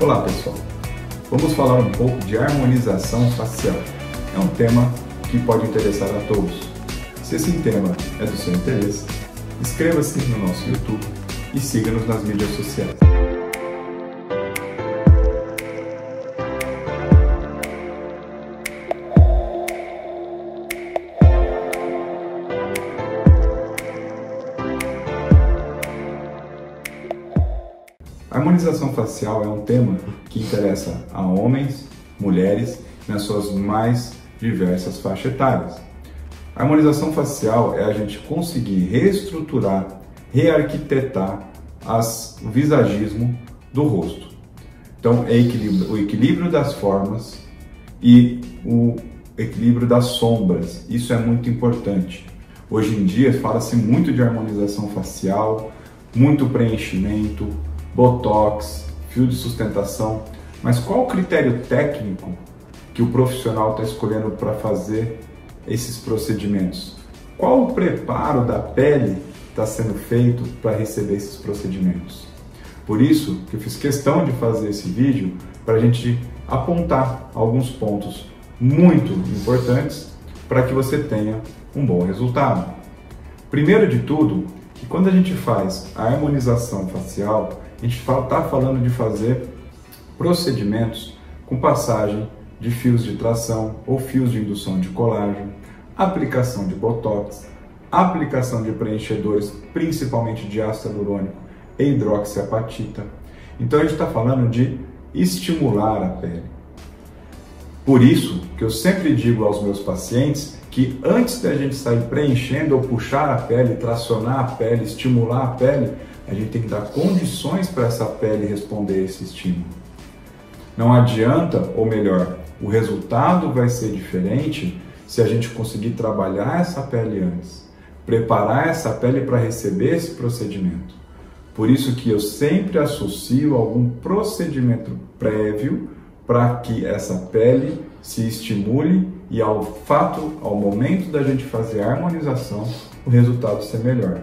Olá pessoal, vamos falar um pouco de harmonização facial. É um tema que pode interessar a todos. Se esse tema é do seu interesse, inscreva-se no nosso YouTube e siga-nos nas mídias sociais. Harmonização facial é um tema que interessa a homens, mulheres nas suas mais diversas faixas etárias. A harmonização facial é a gente conseguir reestruturar, rearquitetar as, o visagismo do rosto. Então, é equilíbrio, o equilíbrio das formas e o equilíbrio das sombras. Isso é muito importante. Hoje em dia fala-se muito de harmonização facial, muito preenchimento, botox, fio de sustentação, mas qual o critério técnico que o profissional está escolhendo para fazer esses procedimentos? Qual o preparo da pele está sendo feito para receber esses procedimentos? Por isso que eu fiz questão de fazer esse vídeo para a gente apontar alguns pontos muito importantes para que você tenha um bom resultado. Primeiro de tudo, que quando a gente faz a harmonização facial, a gente está falando de fazer procedimentos com passagem de fios de tração ou fios de indução de colágeno, aplicação de botox, aplicação de preenchedores, principalmente de ácido hialurônico e hidroxiapatita. Então a gente está falando de estimular a pele. Por isso que eu sempre digo aos meus pacientes que antes da gente sair preenchendo ou puxar a pele, tracionar a pele, estimular a pele, a gente tem que dar condições para essa pele responder esse estímulo. Não adianta, ou melhor, o resultado vai ser diferente se a gente conseguir trabalhar essa pele antes, preparar essa pele para receber esse procedimento. Por isso que eu sempre associo algum procedimento prévio para que essa pele se estimule e ao fato, ao momento da gente fazer a harmonização, o resultado ser melhor.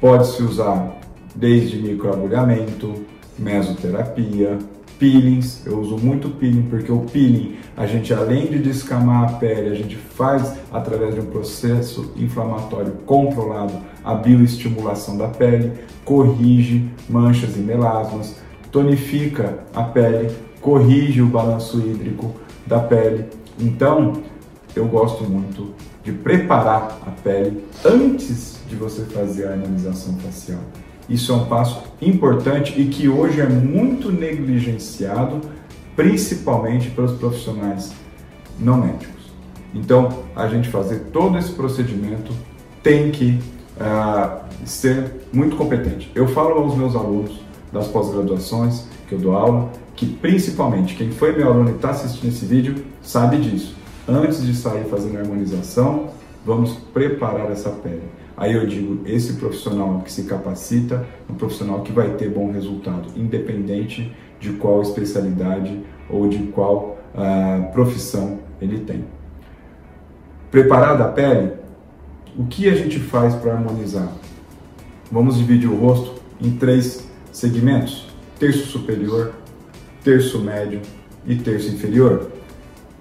Pode-se usar desde microagulhamento, mesoterapia, peelings. Eu uso muito peeling porque o peeling, a gente além de descamar a pele, a gente faz através de um processo inflamatório controlado a bioestimulação da pele, corrige manchas e melasmas, tonifica a pele, corrige o balanço hídrico da pele. Então, eu gosto muito de preparar a pele antes de você fazer a harmonização facial. Isso é um passo importante e que hoje é muito negligenciado, principalmente pelos profissionais não médicos. Então, a gente fazer todo esse procedimento tem que uh, ser muito competente. Eu falo aos meus alunos das pós-graduações que eu dou aula que principalmente quem foi meu aluno e está assistindo esse vídeo sabe disso. Antes de sair fazendo harmonização, vamos preparar essa pele. Aí eu digo, esse profissional que se capacita, um profissional que vai ter bom resultado, independente de qual especialidade ou de qual uh, profissão ele tem. Preparada a pele, o que a gente faz para harmonizar? Vamos dividir o rosto em três segmentos: terço superior, terço médio e terço inferior.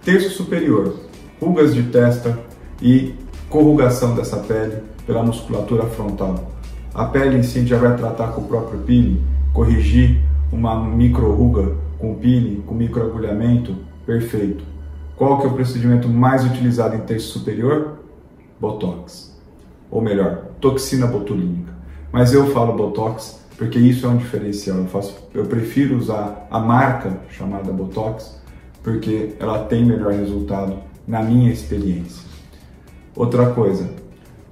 Terço superior, rugas de testa e corrugação dessa pele pela musculatura frontal. A pele em si já vai tratar com o próprio peeling, corrigir uma micro-ruga com peeling, com microagulhamento, perfeito. Qual que é o procedimento mais utilizado em terço superior? Botox. Ou melhor, toxina botulínica. Mas eu falo Botox porque isso é um diferencial. Eu, faço, eu prefiro usar a marca chamada Botox porque ela tem melhor resultado na minha experiência. Outra coisa,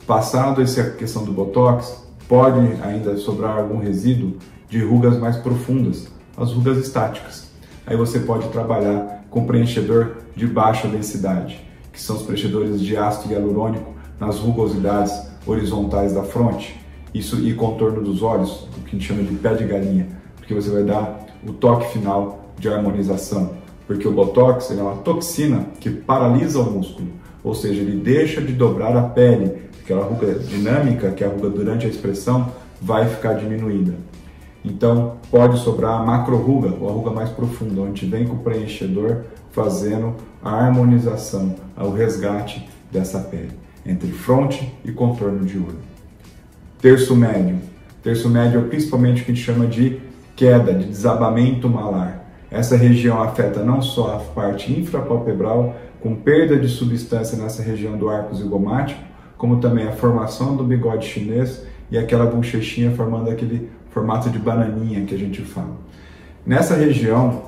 passado essa questão do Botox, pode ainda sobrar algum resíduo de rugas mais profundas, as rugas estáticas. Aí você pode trabalhar com preenchedor de baixa densidade, que são os preenchedores de ácido hialurônico nas rugosidades horizontais da fronte. Isso e contorno dos olhos, o que a gente chama de pé de galinha, porque você vai dar o toque final de harmonização, porque o botox é uma toxina que paralisa o músculo, ou seja, ele deixa de dobrar a pele, aquela ruga dinâmica, que é a ruga durante a expressão, vai ficar diminuída. Então pode sobrar a macro-ruga, ou a ruga mais profunda, onde vem com o preenchedor fazendo a harmonização, o resgate dessa pele, entre fronte e contorno de olho. Terço médio. Terço médio é principalmente o que a gente chama de queda, de desabamento malar. Essa região afeta não só a parte infrapalpebral, com perda de substância nessa região do arco zigomático, como também a formação do bigode chinês e aquela bochechinha formando aquele formato de bananinha que a gente fala. Nessa região,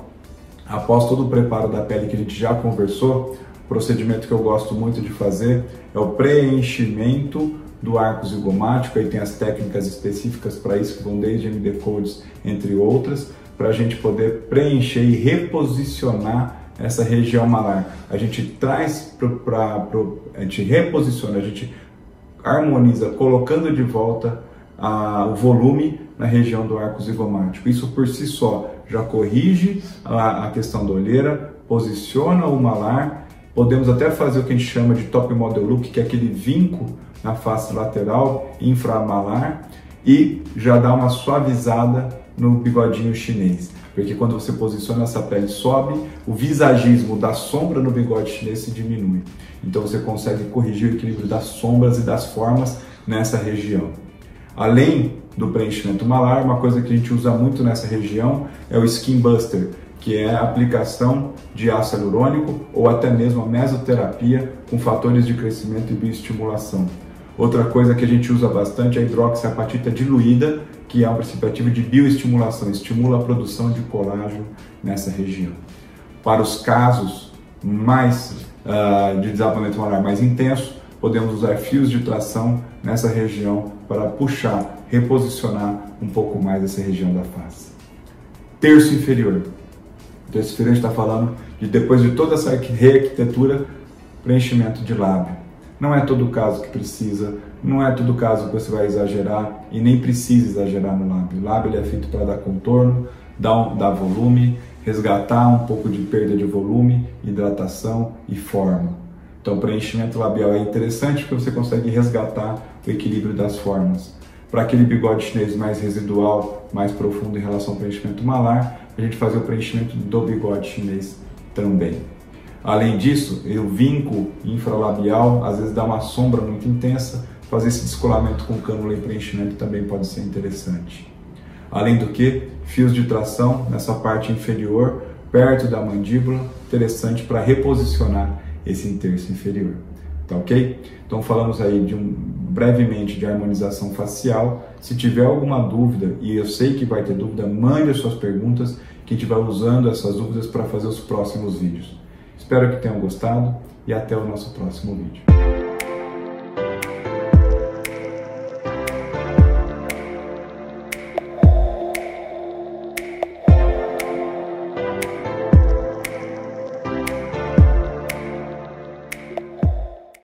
após todo o preparo da pele que a gente já conversou, procedimento que eu gosto muito de fazer é o preenchimento do arco zigomático, aí tem as técnicas específicas para isso que vão desde MD Codes, entre outras, para a gente poder preencher e reposicionar essa região malar. A gente traz para a gente reposiciona, a gente harmoniza, colocando de volta a, o volume na região do arco zigomático. Isso por si só já corrige a, a questão da olheira, posiciona o malar. Podemos até fazer o que a gente chama de top model look, que é aquele vinco na face lateral inframalar e já dá uma suavizada no bigodinho chinês. Porque quando você posiciona essa pele sobe, o visagismo da sombra no bigode chinês se diminui. Então você consegue corrigir o equilíbrio das sombras e das formas nessa região. Além do preenchimento malar, uma coisa que a gente usa muito nessa região é o Skin Buster, que é a aplicação de ácido hialurônico ou até mesmo a mesoterapia com fatores de crescimento e bioestimulação. Outra coisa que a gente usa bastante é a hidroxiapatita diluída, que é um princípio ativo de bioestimulação, estimula a produção de colágeno nessa região. Para os casos mais uh, de desabamento malar mais intenso, podemos usar fios de tração nessa região para puxar, reposicionar um pouco mais essa região da face. Terço inferior. O terço inferior está falando de depois de toda essa rearquitetura, preenchimento de lábio. Não é todo caso que precisa, não é todo caso que você vai exagerar e nem precisa exagerar no lábio. O lábio é feito para dar contorno, dar, dar volume, resgatar um pouco de perda de volume, hidratação e forma. Então, preenchimento labial é interessante porque você consegue resgatar o equilíbrio das formas. Para aquele bigode chinês mais residual, mais profundo em relação ao preenchimento malar, a gente faz o preenchimento do bigode chinês também. Além disso, o vinco infralabial às vezes dá uma sombra muito intensa, fazer esse descolamento com cânula e preenchimento também pode ser interessante. Além do que, fios de tração nessa parte inferior, perto da mandíbula, interessante para reposicionar esse terço inferior. Tá ok? Então falamos aí de um brevemente de harmonização facial. Se tiver alguma dúvida, e eu sei que vai ter dúvida, mande as suas perguntas, que a gente vai usando essas dúvidas para fazer os próximos vídeos. Espero que tenham gostado e até o nosso próximo vídeo.